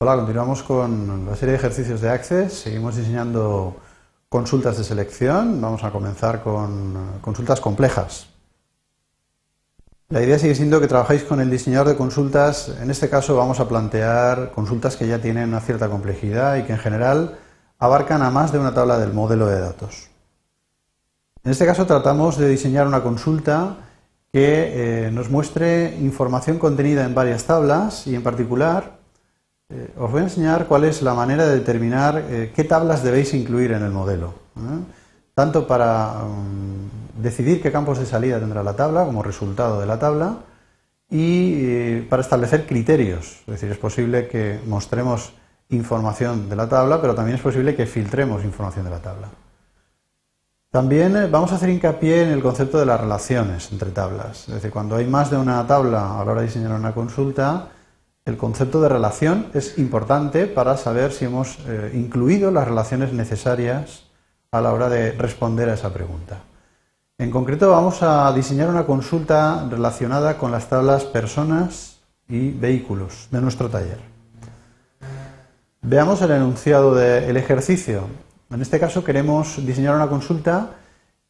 Hola, continuamos con la serie de ejercicios de Access. Seguimos diseñando consultas de selección. Vamos a comenzar con eh, consultas complejas. La idea sigue siendo que trabajáis con el diseñador de consultas. En este caso vamos a plantear consultas que ya tienen una cierta complejidad y que en general abarcan a más de una tabla del modelo de datos. En este caso tratamos de diseñar una consulta que eh, nos muestre información contenida en varias tablas y en particular eh, os voy a enseñar cuál es la manera de determinar eh, qué tablas debéis incluir en el modelo. ¿eh? Tanto para mm, decidir qué campos de salida tendrá la tabla como resultado de la tabla y para establecer criterios. Es decir, es posible que mostremos información de la tabla, pero también es posible que filtremos información de la tabla. También vamos a hacer hincapié en el concepto de las relaciones entre tablas. Es decir, cuando hay más de una tabla a la hora de diseñar una consulta, el concepto de relación es importante para saber si hemos eh, incluido las relaciones necesarias a la hora de responder a esa pregunta. En concreto vamos a diseñar una consulta relacionada con las tablas personas y vehículos de nuestro taller. Veamos el enunciado del ejercicio. En este caso queremos diseñar una consulta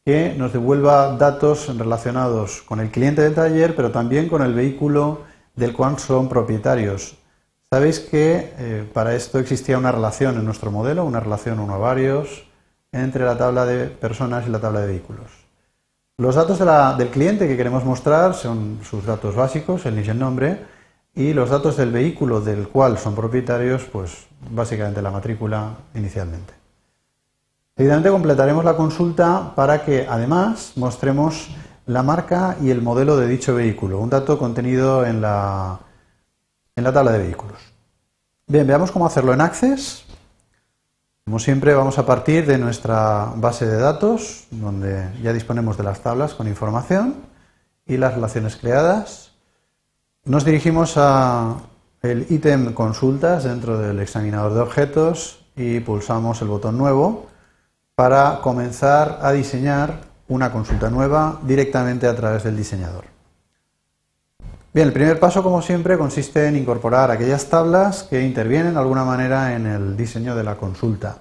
que nos devuelva datos relacionados con el cliente del taller, pero también con el vehículo del cual son propietarios. Sabéis que eh, para esto existía una relación en nuestro modelo, una relación uno a varios, entre la tabla de personas y la tabla de vehículos. Los datos del cliente que queremos mostrar son sus datos básicos, el NIF y el nombre, y los datos del vehículo del cual son propietarios, pues básicamente la matrícula inicialmente. Evidentemente completaremos la consulta para que además mostremos la marca y el modelo de dicho vehículo, un dato contenido en la, en la tabla de vehículos. Bien, veamos cómo hacerlo en Access. Como siempre, vamos a partir de nuestra base de datos, donde ya disponemos de las tablas con información y las relaciones creadas. Nos dirigimos a el ítem consultas dentro del examinador de objetos y pulsamos el botón nuevo para comenzar a diseñar una consulta nueva directamente a través del diseñador. Bien, el primer paso, como siempre, consiste en incorporar aquellas tablas que intervienen de alguna manera en el diseño de la consulta.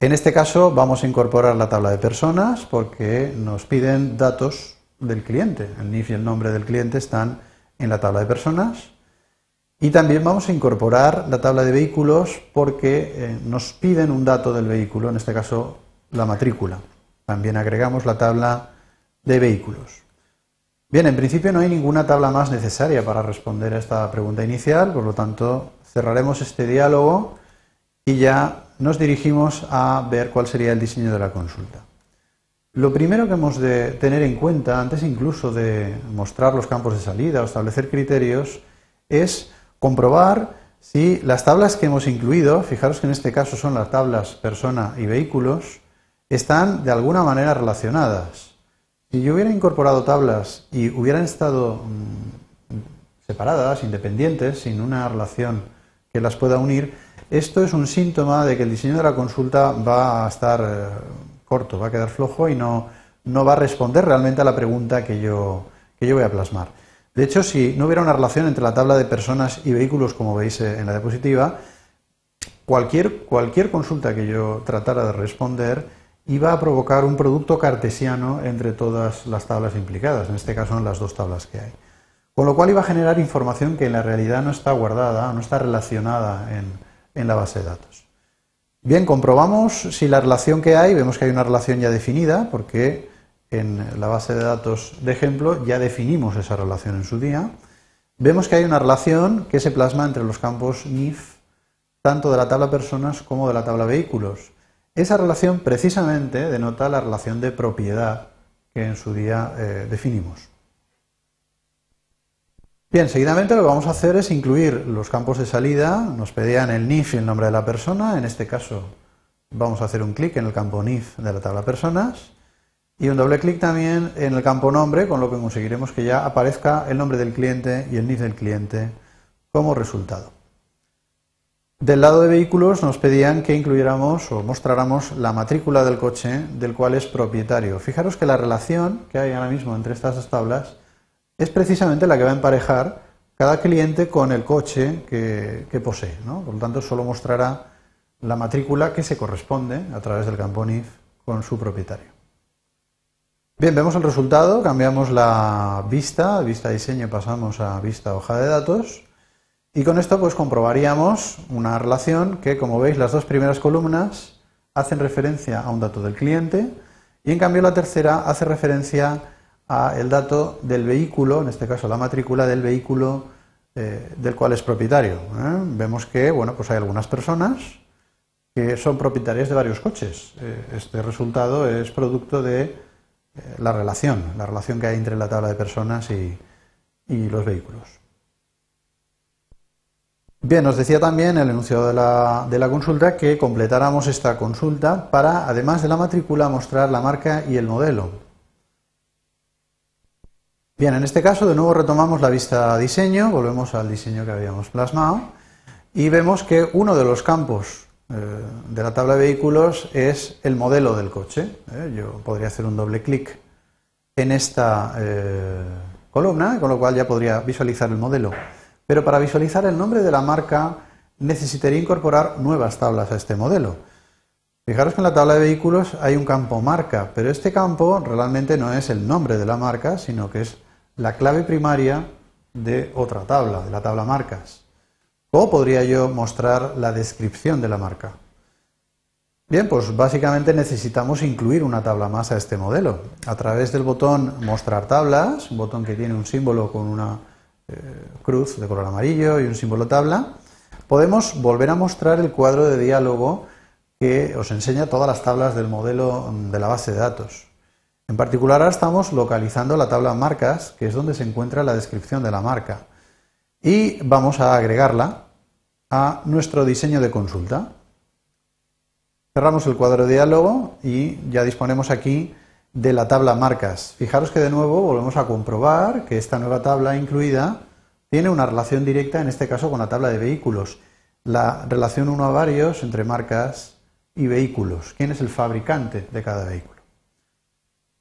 En este caso vamos a incorporar la tabla de personas porque nos piden datos del cliente. El NIF y el nombre del cliente están en la tabla de personas. Y también vamos a incorporar la tabla de vehículos porque eh, nos piden un dato del vehículo, en este caso la matrícula. También agregamos la tabla de vehículos. Bien, en principio no hay ninguna tabla más necesaria para responder a esta pregunta inicial, por lo tanto cerraremos este diálogo y ya nos dirigimos a ver cuál sería el diseño de la consulta. Lo primero que hemos de tener en cuenta, antes incluso de mostrar los campos de salida o establecer criterios, es comprobar si las tablas que hemos incluido, fijaros que en este caso son las tablas persona y vehículos, están de alguna manera relacionadas. Si yo hubiera incorporado tablas y hubieran estado mm, separadas, independientes, sin una relación que las pueda unir, esto es un síntoma de que el diseño de la consulta va a estar eh, corto, va a quedar flojo y no, no va a responder realmente a la pregunta que yo, que yo voy a plasmar. De hecho, si no hubiera una relación entre la tabla de personas y vehículos, como veis eh, en la diapositiva, cualquier, cualquier consulta que yo tratara de responder iba a provocar un producto cartesiano entre todas las tablas implicadas, en este caso en las dos tablas que hay. Con lo cual iba a generar información que en la realidad no está guardada, no está relacionada en, la base de datos. Bien, comprobamos si la relación que hay, vemos que hay una relación ya definida, porque en la base de datos de ejemplo ya definimos esa relación en su día. Vemos que hay una relación que se plasma entre los campos NIF, tanto de la tabla personas como de la tabla vehículos. Esa relación precisamente denota la relación de propiedad que en su día eh, definimos. Bien, seguidamente lo que vamos a hacer es incluir los campos de salida. Nos pedían el NIF y el nombre de la persona. En este caso vamos a hacer un clic en el campo NIF de la tabla personas y un doble clic también en el campo nombre, con lo que conseguiremos que ya aparezca el nombre del cliente y el NIF del cliente como resultado. Del lado de vehículos nos pedían que incluyéramos o mostráramos la matrícula del coche del cual es propietario. Fijaros que la relación que hay ahora mismo entre estas dos tablas es precisamente la que va a emparejar cada cliente con el coche que, posee. Por lo tanto, solo mostrará la matrícula que se corresponde a través del campo NIF con su propietario. Bien, vemos el resultado, cambiamos la vista, vista diseño pasamos a vista hoja de datos y con esto pues comprobaríamos una relación que como veis las dos primeras columnas hacen referencia a un dato del cliente y en cambio la tercera hace referencia a el dato del vehículo, en este caso la matrícula del vehículo eh, del cual es propietario. ¿eh? Vemos que bueno, pues hay algunas personas que son propietarias de varios coches. Eh, este resultado es producto de la relación, la relación que hay entre la tabla de personas y, los vehículos. Bien, nos decía también el enunciado de la, de la, consulta que completáramos esta consulta para, además de la matrícula, mostrar la marca y el modelo. Bien, en este caso de nuevo retomamos la vista diseño, volvemos al diseño que habíamos plasmado y vemos que uno de los campos eh, de la tabla de vehículos es el modelo del coche. ¿eh? Yo podría hacer un doble clic en esta eh, columna, con lo cual ya podría visualizar el modelo. Pero para visualizar el nombre de la marca necesitaría incorporar nuevas tablas a este modelo. Fijaros que en la tabla de vehículos hay un campo marca, pero este campo realmente no es el nombre de la marca, sino que es la clave primaria de otra tabla, de la tabla marcas. ¿Cómo podría yo mostrar la descripción de la marca? Bien, pues básicamente necesitamos incluir una tabla más a este modelo. A través del botón Mostrar tablas, un botón que tiene un símbolo con una eh, cruz de color amarillo y un símbolo tabla, podemos volver a mostrar el cuadro de diálogo que os enseña todas las tablas del modelo de la base de datos. En particular ahora estamos localizando la tabla marcas, que es donde se encuentra la descripción de la marca. Y vamos a agregarla a nuestro diseño de consulta. Cerramos el cuadro de diálogo y ya disponemos aquí de la tabla marcas. Fijaros que de nuevo volvemos a comprobar que esta nueva tabla incluida tiene una relación directa, en este caso, con la tabla de vehículos. La relación uno a varios entre marcas y vehículos. ¿Quién es el fabricante de cada vehículo?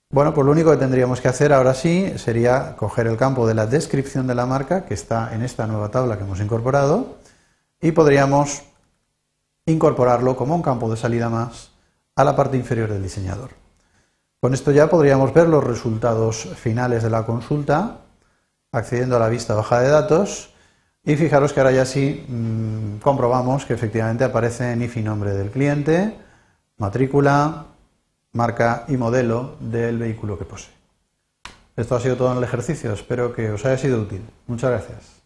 Bueno, pues lo único que tendríamos que hacer ahora sí sería coger el campo de la descripción de la marca, que está en esta nueva tabla que hemos incorporado, y podríamos incorporarlo como un campo de salida más a la parte inferior del diseñador. Con esto ya podríamos ver los resultados finales de la consulta, accediendo a la vista baja de datos, y fijaros que ahora ya sí mm, comprobamos que efectivamente aparece NIF y nombre del cliente, matrícula, marca y modelo del vehículo que posee. Esto ha sido todo en el ejercicio, espero que os haya sido útil. Muchas gracias.